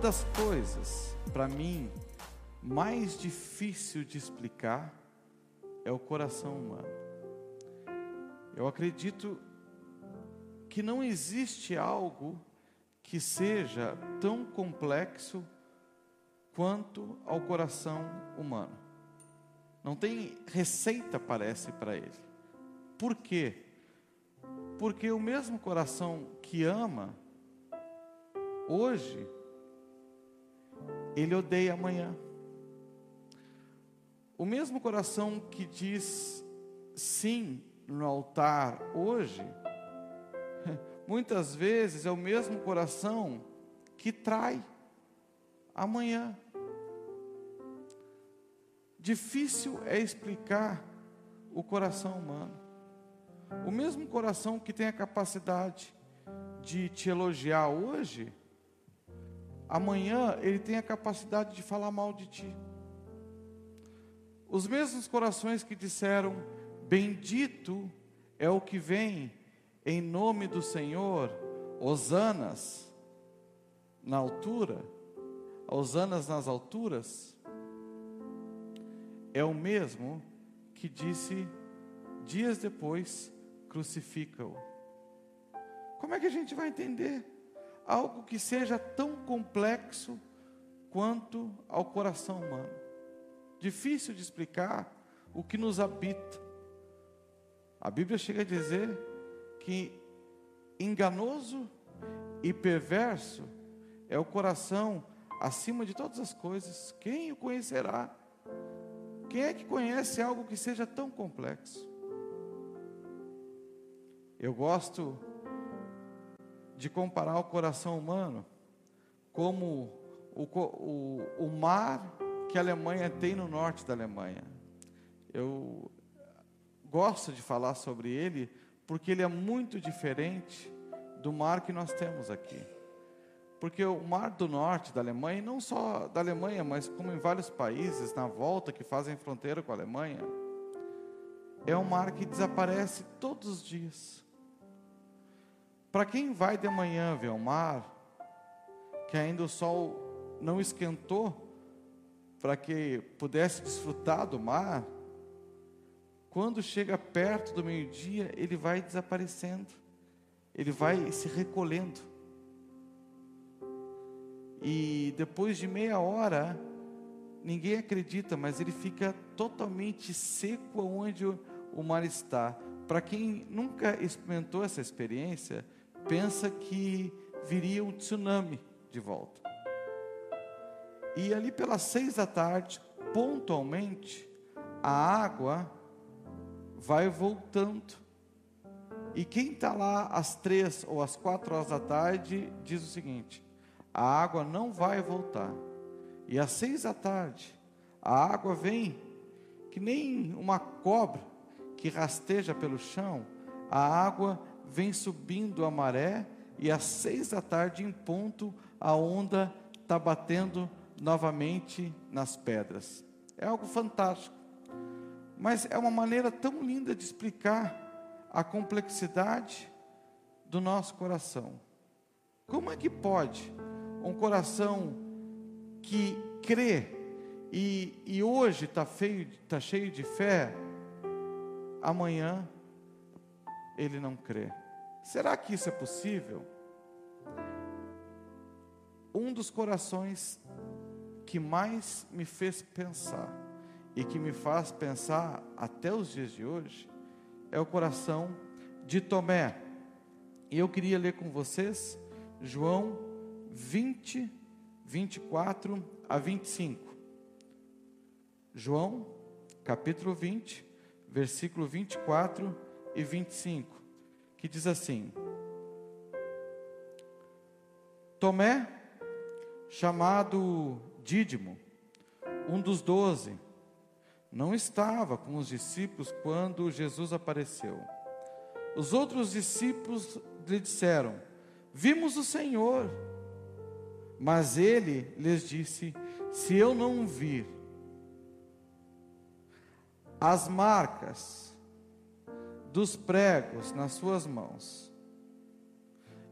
das coisas, para mim, mais difícil de explicar é o coração humano. Eu acredito que não existe algo que seja tão complexo quanto ao coração humano. Não tem receita, parece, para ele. Por quê? Porque o mesmo coração que ama, hoje, ele odeia amanhã. O mesmo coração que diz sim no altar hoje, muitas vezes é o mesmo coração que trai amanhã. Difícil é explicar o coração humano. O mesmo coração que tem a capacidade de te elogiar hoje, amanhã ele tem a capacidade de falar mal de ti. Os mesmos corações que disseram: Bendito é o que vem em nome do Senhor, Osanas na altura, Osanas nas alturas, é o mesmo que disse dias depois: crucifica-o. Como é que a gente vai entender algo que seja tão complexo quanto ao coração humano? Difícil de explicar o que nos habita. A Bíblia chega a dizer que enganoso e perverso é o coração acima de todas as coisas. Quem o conhecerá? Quem é que conhece algo que seja tão complexo? Eu gosto de comparar o coração humano como o, o, o mar que a Alemanha tem no norte da Alemanha. Eu gosto de falar sobre ele porque ele é muito diferente do mar que nós temos aqui. Porque o Mar do Norte da Alemanha, e não só da Alemanha, mas como em vários países na volta que fazem fronteira com a Alemanha, é um mar que desaparece todos os dias. Para quem vai de manhã ver o mar, que ainda o sol não esquentou, para que pudesse desfrutar do mar, quando chega perto do meio-dia, ele vai desaparecendo, ele vai se recolhendo. E depois de meia hora, ninguém acredita, mas ele fica totalmente seco onde o mar está. Para quem nunca experimentou essa experiência, pensa que viria um tsunami de volta. E ali pelas seis da tarde, pontualmente, a água vai voltando. E quem está lá às três ou às quatro horas da tarde diz o seguinte: a água não vai voltar. E às seis da tarde, a água vem que nem uma cobra que rasteja pelo chão, a água vem subindo a maré, e às seis da tarde, em ponto, a onda está batendo novamente nas pedras. É algo fantástico. Mas é uma maneira tão linda de explicar a complexidade do nosso coração. Como é que pode um coração que crê e, e hoje está tá cheio de fé, amanhã ele não crê. Será que isso é possível? Um dos corações que mais me fez pensar e que me faz pensar até os dias de hoje é o coração de Tomé. E eu queria ler com vocês João 20, 24 a 25. João, capítulo 20, versículo 24 e 25, que diz assim: Tomé, chamado Dídimo, um dos doze, não estava com os discípulos quando Jesus apareceu. Os outros discípulos lhe disseram: Vimos o Senhor. Mas ele lhes disse: Se eu não vir as marcas dos pregos nas suas mãos,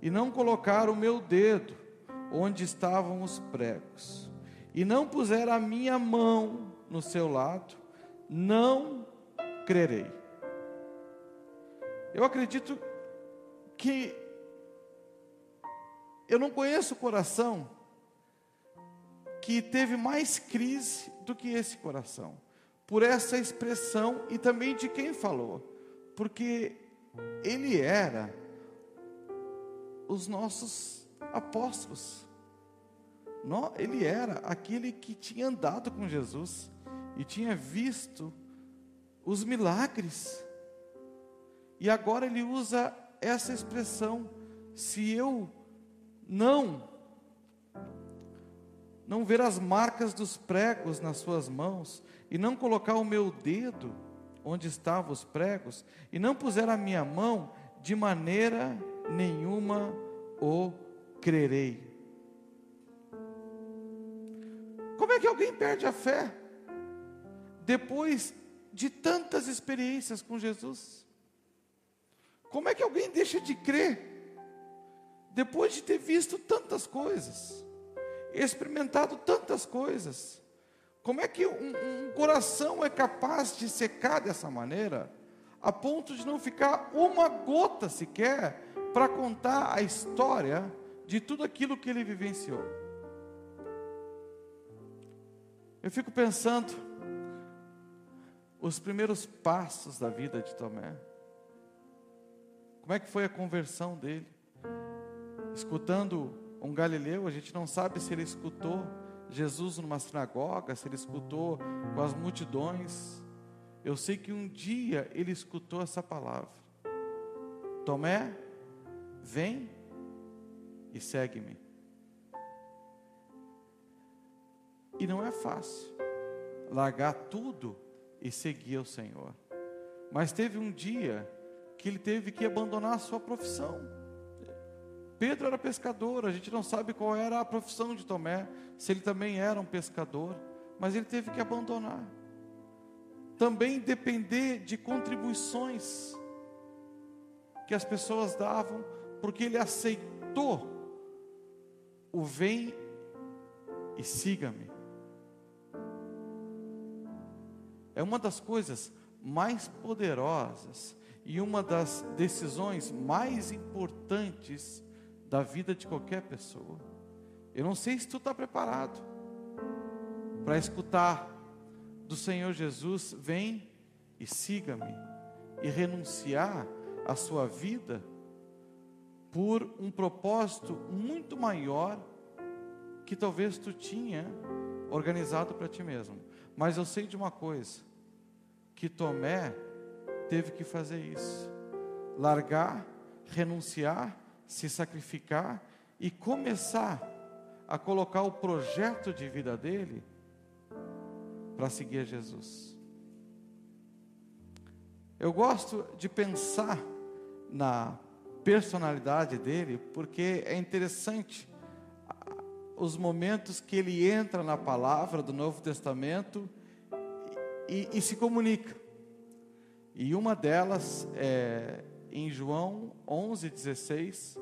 e não colocar o meu dedo onde estavam os pregos, e não puser a minha mão no seu lado, não crerei. Eu acredito que eu não conheço o coração que teve mais crise do que esse coração, por essa expressão e também de quem falou, porque ele era os nossos apóstolos. Ele era aquele que tinha andado com Jesus e tinha visto os milagres. E agora ele usa essa expressão: se eu não não ver as marcas dos pregos nas suas mãos e não colocar o meu dedo onde estavam os pregos e não puser a minha mão, de maneira nenhuma o crerei. Como é que alguém perde a fé depois de tantas experiências com Jesus? Como é que alguém deixa de crer depois de ter visto tantas coisas, experimentado tantas coisas? Como é que um, um, coração é capaz de secar dessa maneira, a ponto de não ficar uma gota sequer para contar a história de tudo aquilo que ele vivenciou? Eu fico pensando os primeiros passos da vida de Tomé. Como é que foi a conversão dele? Escutando um galileu, a gente não sabe se ele escutou Jesus numa sinagoga, se ele escutou com as multidões. Eu sei que um dia ele escutou essa palavra: Tomé, vem e segue-me. E não é fácil largar tudo e seguir o Senhor. Mas teve um dia que ele teve que abandonar a sua profissão. Pedro era pescador, a gente não sabe qual era a profissão de Tomé, se ele também era um pescador, mas ele teve que abandonar. Também depender de contribuições que as pessoas davam, porque ele aceitou o vem e siga-me. É uma das coisas mais poderosas e uma das decisões mais importantes da vida de qualquer pessoa. Eu não sei se tu está preparado para escutar do Senhor Jesus: vem e siga-me, e renunciar a sua vida por um propósito muito maior que talvez tu tinha organizado para ti mesmo. Mas eu sei de uma coisa, que Tomé teve que fazer isso. Largar, renunciar, se sacrificar e começar a colocar o projeto de vida dele para seguir a Jesus. Eu gosto de pensar na personalidade dele, porque é interessante os momentos que ele entra na palavra do Novo Testamento e, e se comunica. E uma delas é em João 11:16,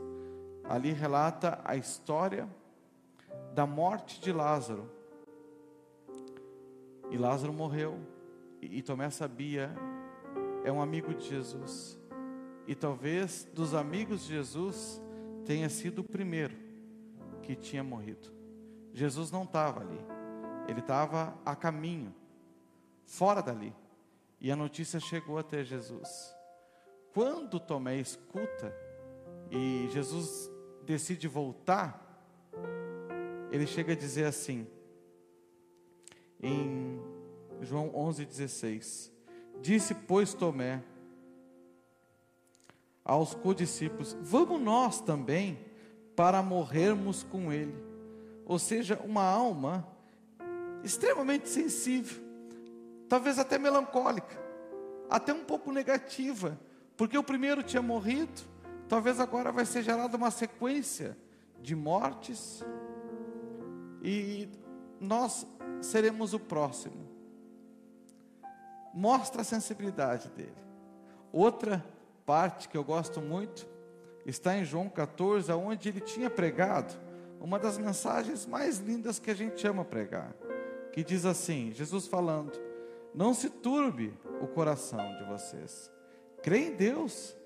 ali relata a história da morte de Lázaro. E Lázaro morreu, e, Tomé sabia, é um amigo de Jesus. E talvez dos amigos de Jesus tenha sido o primeiro que tinha morrido. Jesus não estava ali, ele estava a caminho, fora dali. E a notícia chegou até Jesus. Quando Tomé escuta e Jesus decide voltar, ele chega a dizer assim, em João 11,16: Disse, pois, Tomé aos codiscípulos: Vamos nós também para morrermos com ele. Ou seja, uma alma extremamente sensível, talvez até melancólica, até um pouco negativa, porque o primeiro tinha morrido, talvez agora vai ser gerada uma sequência de mortes, e nós seremos o próximo. Mostra a sensibilidade dele. Outra parte que eu gosto muito está em João 14, onde ele tinha pregado uma das mensagens mais lindas que a gente ama pregar, que diz assim: Jesus falando, não se turbe o coração de vocês, creia em Deus,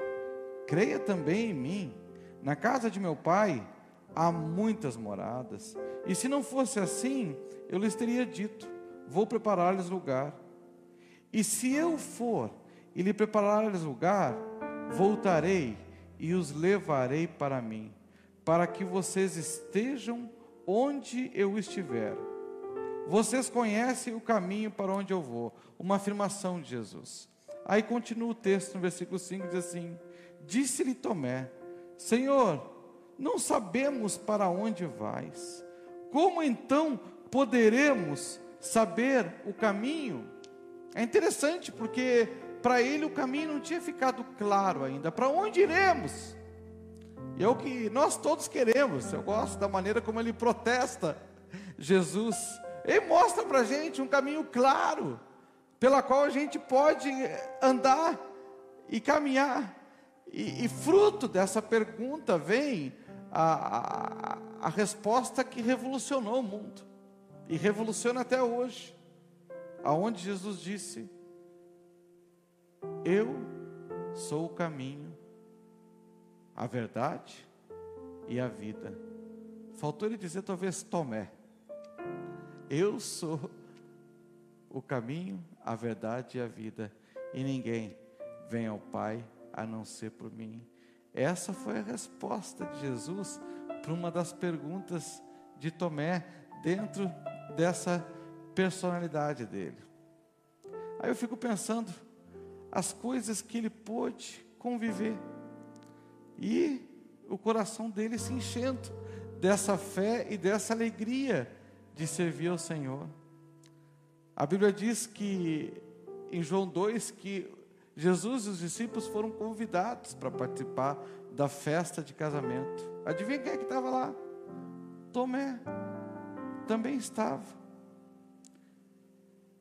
creia também em mim. Na casa de meu pai há muitas moradas, e se não fosse assim, eu lhes teria dito: vou preparar-lhes lugar. E se eu for e lhe preparar-lhes lugar, voltarei e os levarei para mim, para que vocês estejam onde eu estiver. Vocês conhecem o caminho para onde eu vou. Uma afirmação de Jesus. Aí continua o texto no versículo 5, diz assim: Disse-lhe Tomé: Senhor, não sabemos para onde vais. Como então poderemos saber o caminho? É interessante porque para ele o caminho não tinha ficado claro ainda. Para onde iremos? E é o que nós todos queremos. Eu gosto da maneira como ele protesta Jesus. Ele mostra para a gente um caminho claro, pela qual a gente pode andar e caminhar. E, e fruto dessa pergunta vem a, a, a resposta que revolucionou o mundo e revoluciona até hoje, aonde Jesus disse: Eu sou o caminho, a verdade e a vida. Faltou ele dizer talvez Tomé. Eu sou o caminho, a verdade e a vida, e ninguém vem ao Pai a não ser por mim. Essa foi a resposta de Jesus para uma das perguntas de Tomé dentro dessa personalidade dele. Aí eu fico pensando as coisas que ele pôde conviver e o coração dele se enchendo dessa fé e dessa alegria de servir ao Senhor. A Bíblia diz que em João 2 que Jesus e os discípulos foram convidados para participar da festa de casamento. Adivinha quem é que estava lá? Tomé também estava.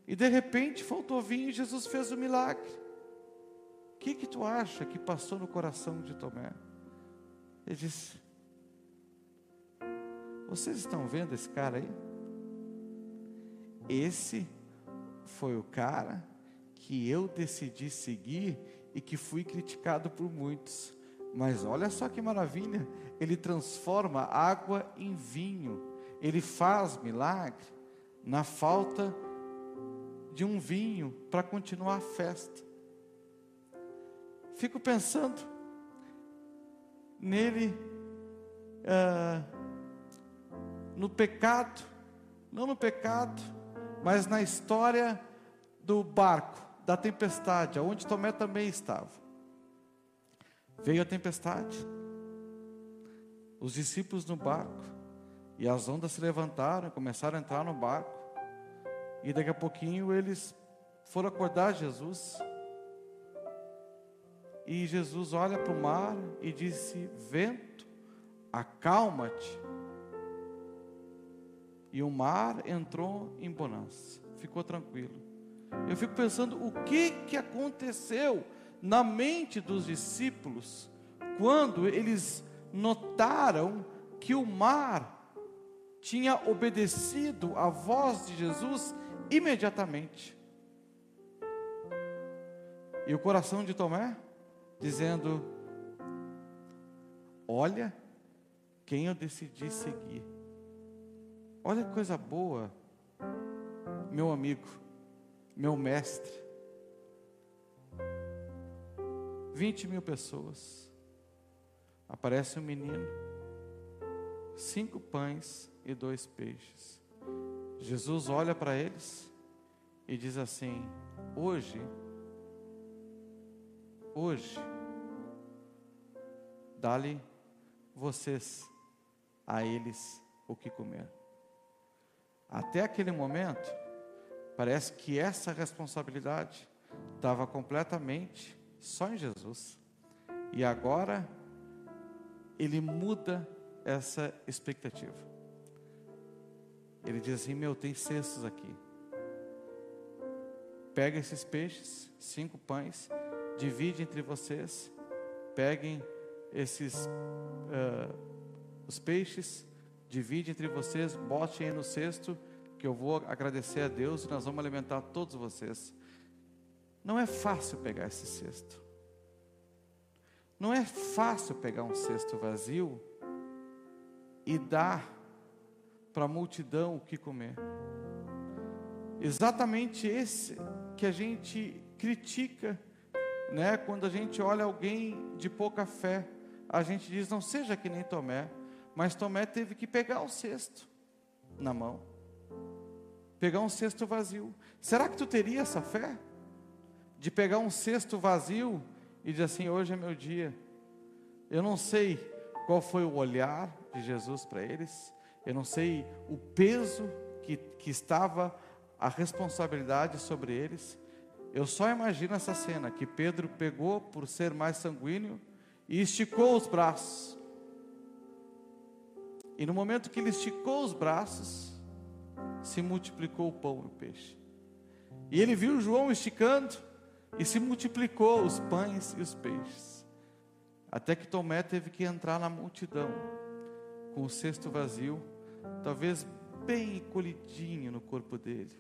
E de repente faltou vinho e Jesus fez o milagre. O que, que tu acha que passou no coração de Tomé? Ele disse: Vocês estão vendo esse cara aí? Esse foi o cara que eu decidi seguir e que fui criticado por muitos. Mas olha só que maravilha, ele transforma água em vinho. Ele faz milagre na falta de um vinho para continuar a festa. Fico pensando nele, ah, no pecado, não no pecado, mas na história do barco, da tempestade, onde Tomé também estava. Veio a tempestade, os discípulos no barco, e as ondas se levantaram, começaram a entrar no barco, e daqui a pouquinho eles foram acordar Jesus. E Jesus olha para o mar e disse: Vento, acalma-te. E o mar entrou em bonança, ficou tranquilo. Eu fico pensando o que, que aconteceu na mente dos discípulos quando eles notaram que o mar tinha obedecido à voz de Jesus imediatamente. E o coração de Tomé dizendo: Olha quem eu decidi seguir. Olha que coisa boa, meu amigo, meu mestre. 20 mil pessoas. Aparece um menino, cinco pães e dois peixes. Jesus olha para eles e diz assim: Hoje, hoje, dá-lhe vocês a eles o que comer. Até aquele momento, parece que essa responsabilidade estava completamente só em Jesus. E agora ele muda essa expectativa. Ele diz assim: Meu, tem cestos aqui. Pega esses peixes, cinco pães, divide entre vocês. Peguem esses uh, os peixes, divide entre vocês, bote aí no cesto, que eu vou agradecer a Deus e nós vamos alimentar todos vocês. Não é fácil pegar esse cesto. Não é fácil pegar um cesto vazio e dar para a multidão o que comer. Exatamente esse que a gente critica, né? Quando a gente olha alguém de pouca fé, a gente diz: não seja que nem Tomé, mas Tomé teve que pegar o cesto na mão, pegar um cesto vazio. Será que tu teria essa fé? De pegar um cesto vazio e dizer assim: hoje é meu dia. Eu não sei qual foi o olhar de Jesus para eles, eu não sei o peso que, que estava a responsabilidade sobre eles. Eu só imagino essa cena que Pedro pegou por ser mais sanguíneo e esticou os braços. E no momento que ele esticou os braços, se multiplicou o pão e o peixe. E ele viu João esticando e se multiplicou os pães e os peixes. Até que Tomé teve que entrar na multidão com o cesto vazio, talvez bem encolhidinho no corpo dele.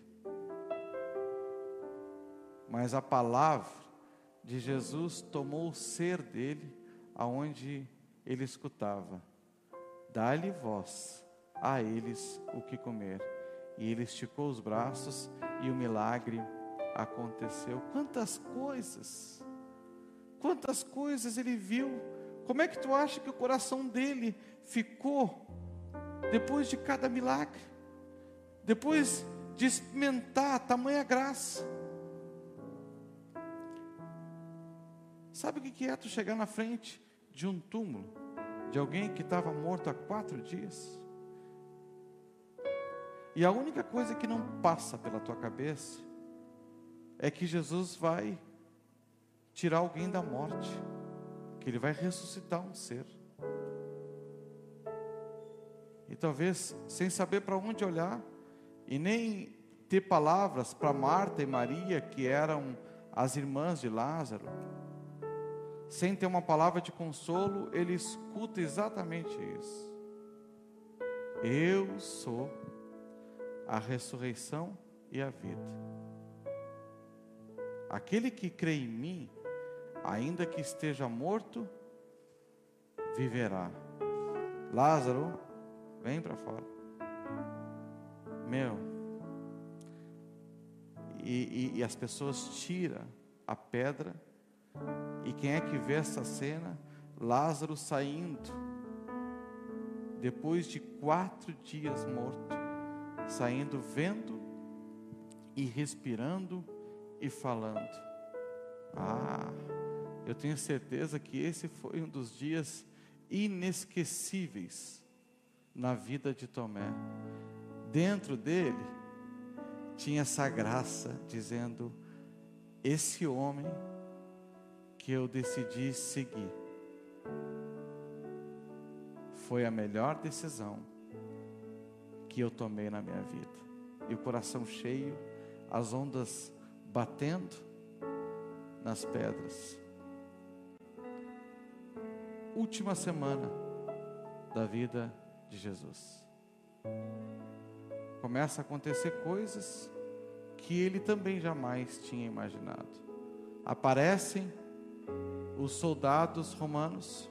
Mas a palavra de Jesus tomou o ser dele aonde ele escutava. Dá-lhe voz a eles o que comer. E ele esticou os braços e o milagre aconteceu. Quantas coisas, quantas coisas ele viu. Como é que tu acha que o coração dele ficou depois de cada milagre? Depois de experimentar a tamanha graça. Sabe o que é tu chegar na frente de um túmulo de alguém que estava morto há quatro dias? E a única coisa que não passa pela tua cabeça é que Jesus vai tirar alguém da morte, que ele vai ressuscitar um ser. E talvez sem saber para onde olhar e nem ter palavras para Marta e Maria, que eram as irmãs de Lázaro, sem ter uma palavra de consolo, ele escuta exatamente isso. Eu sou a ressurreição e a vida. Aquele que crê em mim, ainda que esteja morto, viverá. Lázaro, vem para fora. Meu. E, e, e as pessoas tiram a pedra e quem é que vê essa cena? Lázaro saindo, depois de quatro dias morto, saindo, vendo e respirando e falando. Ah, eu tenho certeza que esse foi um dos dias inesquecíveis na vida de Tomé. Dentro dele tinha essa graça, dizendo: Esse homem que eu decidi seguir. Foi a melhor decisão que eu tomei na minha vida. E o coração cheio, as ondas batendo nas pedras. Última semana da vida de Jesus. Começa a acontecer coisas que ele também jamais tinha imaginado. Aparecem os soldados romanos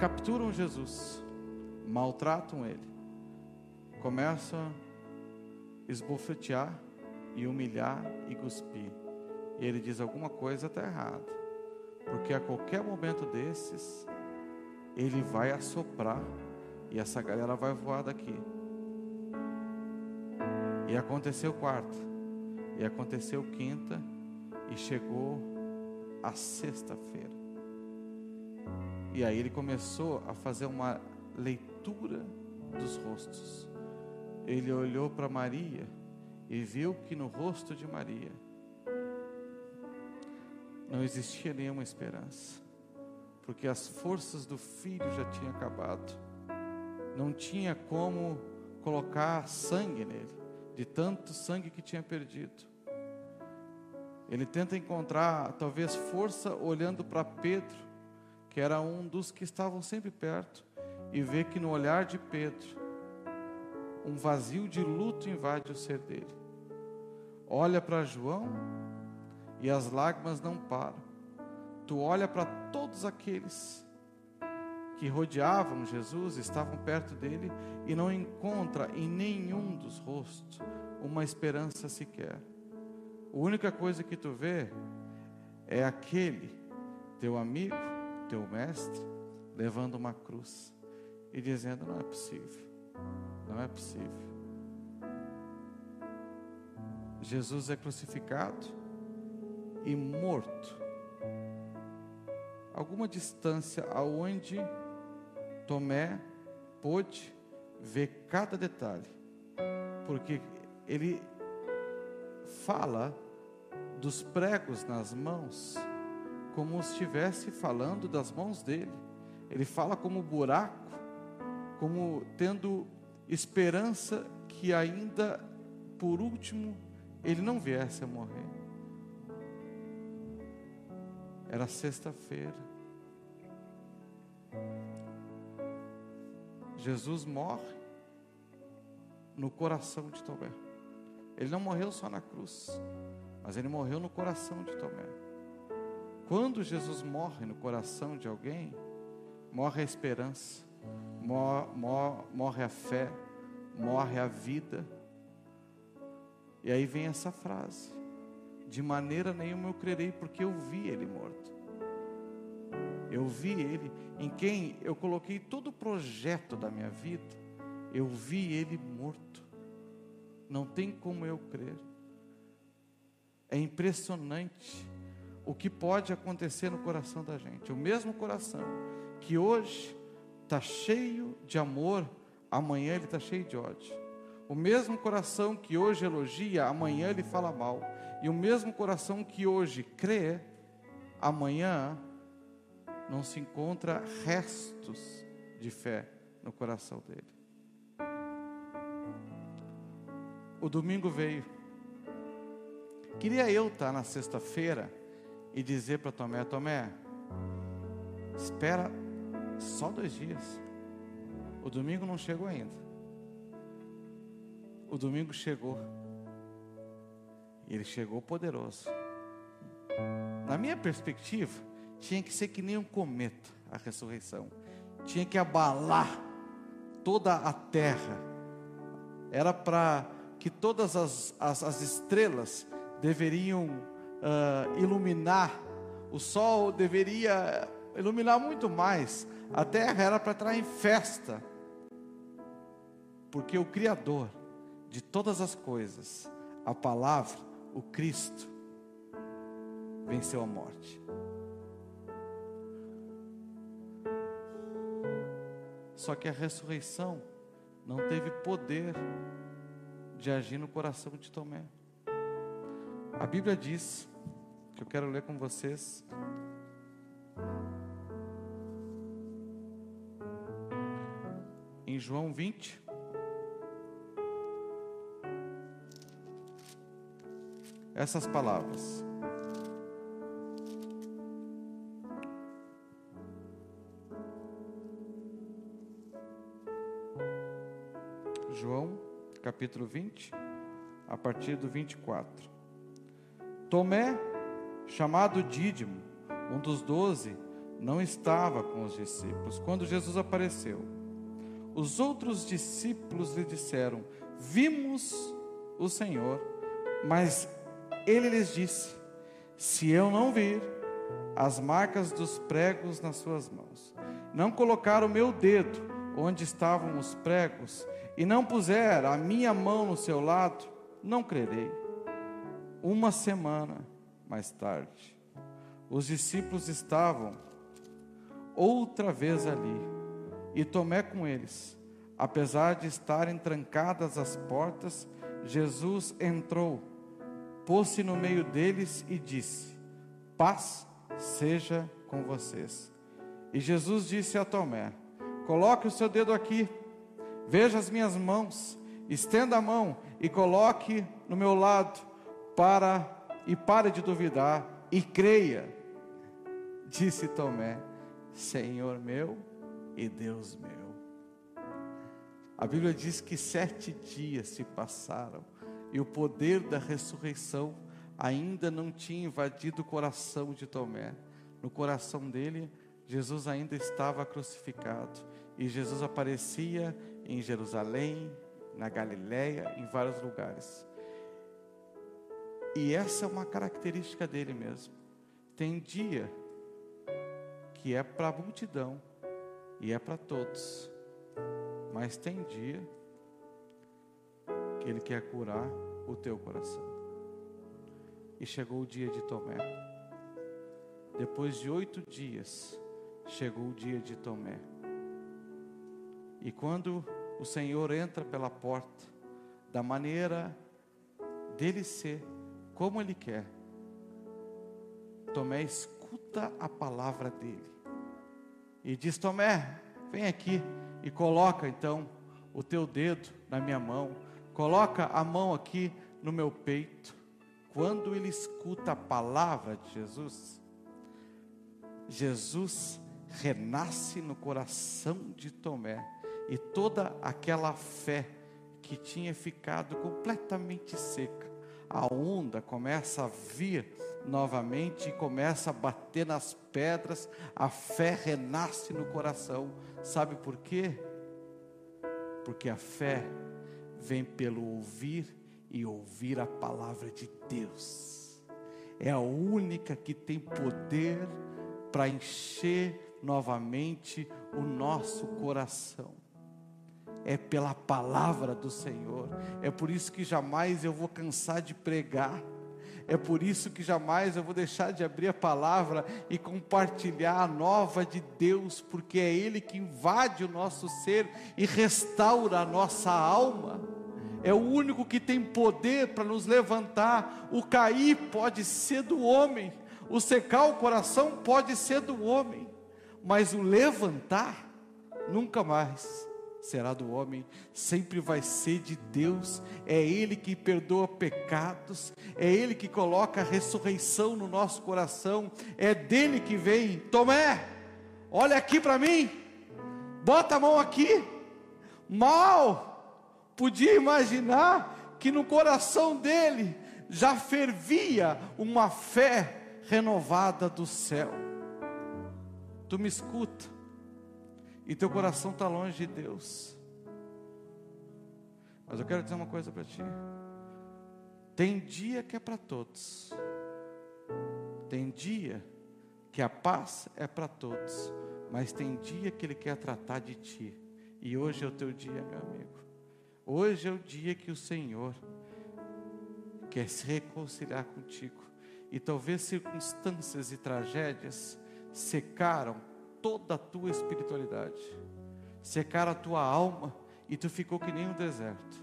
capturam Jesus, maltratam ele, começam a esbofetear e humilhar e cuspir. E ele diz: alguma coisa está errada, porque a qualquer momento desses, ele vai assoprar e essa galera vai voar daqui. E aconteceu quarta, e aconteceu quinta, e chegou a sexta-feira. E aí ele começou a fazer uma leitura dos rostos. Ele olhou para Maria e viu que no rosto de Maria não existia nenhuma esperança, porque as forças do filho já tinham acabado. Não tinha como colocar sangue nele, de tanto sangue que tinha perdido. Ele tenta encontrar talvez força olhando para Pedro, que era um dos que estavam sempre perto, e vê que no olhar de Pedro, um vazio de luto invade o ser dele. Olha para João e as lágrimas não param. Tu olha para todos aqueles que rodeavam Jesus, estavam perto dele e não encontra em nenhum dos rostos uma esperança sequer. A única coisa que tu vê é aquele teu amigo, teu mestre, levando uma cruz e dizendo: não é possível, não é possível. Jesus é crucificado e morto. Alguma distância aonde Tomé pôde ver cada detalhe, porque ele fala dos pregos nas mãos, como se estivesse falando das mãos dele. Ele fala como buraco, como tendo esperança que ainda por último ele não viesse a morrer. Era sexta-feira. Jesus morre no coração de Tomé. Ele não morreu só na cruz, mas ele morreu no coração de Tomé. Quando Jesus morre no coração de alguém, morre a esperança, morre, a fé, morre a vida. E aí vem essa frase: De maneira nenhuma eu crerei, porque eu vi ele morto. Eu vi ele em quem eu coloquei todo o projeto da minha vida, eu vi ele morto. Não tem como eu crer. É impressionante o que pode acontecer no coração da gente. O mesmo coração que hoje está cheio de amor, amanhã ele está cheio de ódio. O mesmo coração que hoje elogia, amanhã ele fala mal. E o mesmo coração que hoje crê, amanhã não se encontra restos de fé no coração dele. O domingo veio. Queria eu estar na sexta-feira e dizer para Tomé: Tomé, espera só dois dias. O domingo não chegou ainda. O domingo chegou. Ele chegou poderoso. Na minha perspectiva, tinha que ser que nem um cometa a ressurreição, tinha que abalar toda a terra, era para que todas as, as, as, estrelas deveriam uh, iluminar, o sol deveria iluminar muito mais, a terra era para entrar em festa, porque o Criador de todas as coisas, a palavra, o Cristo, venceu a morte. Só que a ressurreição não teve poder de agir no coração de Tomé. A Bíblia diz, que eu quero ler com vocês, em João 20, essas palavras. capítulo 20, a partir do 24. Tomé, chamado Dídimo, um dos doze, não estava com os discípulos quando Jesus apareceu. Os outros discípulos lhe disseram: Vimos o Senhor. Mas ele lhes disse: Se eu não vir as marcas dos pregos nas suas mãos, não colocar o meu dedo onde estavam os pregos e não puser a minha mão no seu lado, não crerei. Uma semana mais tarde, os discípulos estavam outra vez ali, e Tomé com eles. Apesar de estarem trancadas as portas, Jesus entrou, pôs-se no meio deles e disse: Paz seja com vocês. E Jesus disse a Tomé: Coloque o seu dedo aqui Veja as minhas mãos, estenda a mão e coloque no meu lado para e pare de duvidar e creia. Disse Tomé: Senhor meu e Deus meu. A Bíblia diz que sete dias se passaram e o poder da ressurreição ainda não tinha invadido o coração de Tomé. No coração dele, Jesus ainda estava crucificado e Jesus aparecia em Jerusalém, na Galiléia, em vários lugares. E essa é uma característica dele mesmo. Tem dia que é para a multidão e é para todos, mas tem dia que ele quer curar o teu coração. E chegou o dia de Tomé. Depois de oito dias, chegou o dia de Tomé. E quando o Senhor entra pela porta, da maneira dele ser, como ele quer, Tomé escuta a palavra dele e diz: Tomé, vem aqui e coloca então o teu dedo na minha mão, coloca a mão aqui no meu peito. Quando ele escuta a palavra de Jesus, Jesus renasce no coração de Tomé e toda aquela fé que tinha ficado completamente seca, a onda começa a vir novamente e começa a bater nas pedras, a fé renasce no coração. Sabe por quê? Porque a fé vem pelo ouvir e ouvir a palavra de Deus. É a única que tem poder para encher novamente o nosso coração é pela palavra do Senhor. É por isso que jamais eu vou cansar de pregar. É por isso que jamais eu vou deixar de abrir a palavra e compartilhar a nova de Deus, porque é Ele que invade o nosso ser e restaura a nossa alma. É o único que tem poder para nos levantar. O cair pode ser do homem, o secar o coração pode ser do homem, mas o levantar, nunca mais será do homem, sempre vai ser de Deus. É Ele que perdoa pecados, é Ele que coloca a ressurreição no nosso coração, é dele que vem. Tomé, olha aqui para mim, bota a mão aqui. Mal podia imaginar que no coração dele já fervia uma fé renovada do céu. Tu me escuta e teu coração está longe de Deus. Mas eu quero dizer uma coisa para ti. Tem dia que é para todos. Tem dia que a paz é para todos. Mas tem dia que Ele quer tratar de ti. E hoje é o teu dia, meu amigo. Hoje é o dia que o Senhor quer se reconciliar contigo. E talvez circunstâncias e tragédias secaram toda a tua espiritualidade, secar a tua alma e tu ficou que nem um deserto.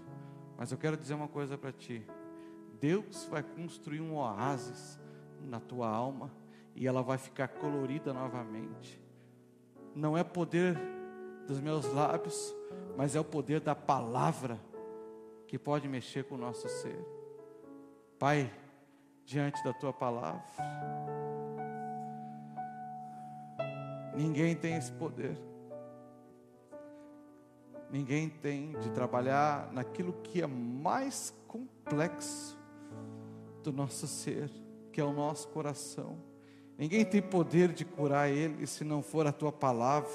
Mas eu quero dizer uma coisa para ti: Deus vai construir um oásis na tua alma e ela vai ficar colorida novamente. Não é poder dos meus lábios, mas é o poder da palavra que pode mexer com o nosso ser. Pai, diante da tua palavra, Ninguém tem esse poder. Ninguém tem de trabalhar naquilo que é mais complexo do nosso ser, que é o nosso coração. Ninguém tem poder de curar ele se não for a tua palavra.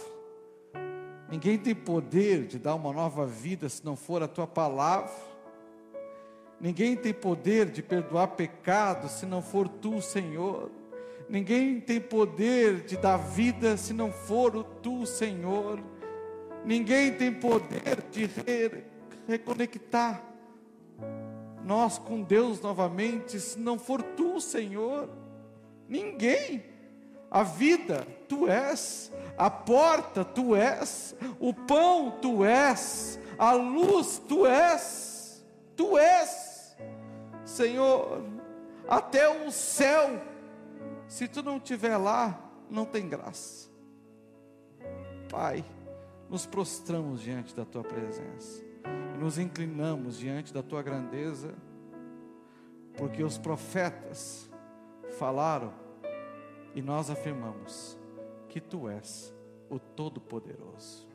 Ninguém tem poder de dar uma nova vida se não for a tua palavra. Ninguém tem poder de perdoar pecados se não for tu, Senhor. Ninguém tem poder de dar vida se não for o tu, Senhor. Ninguém tem poder de re reconectar nós com Deus novamente se não for tu, Senhor. Ninguém. A vida, tu és. A porta, tu és. O pão, tu és. A luz, tu és. Tu és. Senhor, até o céu se tu não estiver lá, não tem graça. Pai, nos prostramos diante da tua presença, nos inclinamos diante da tua grandeza, porque os profetas falaram e nós afirmamos que tu és o Todo-Poderoso.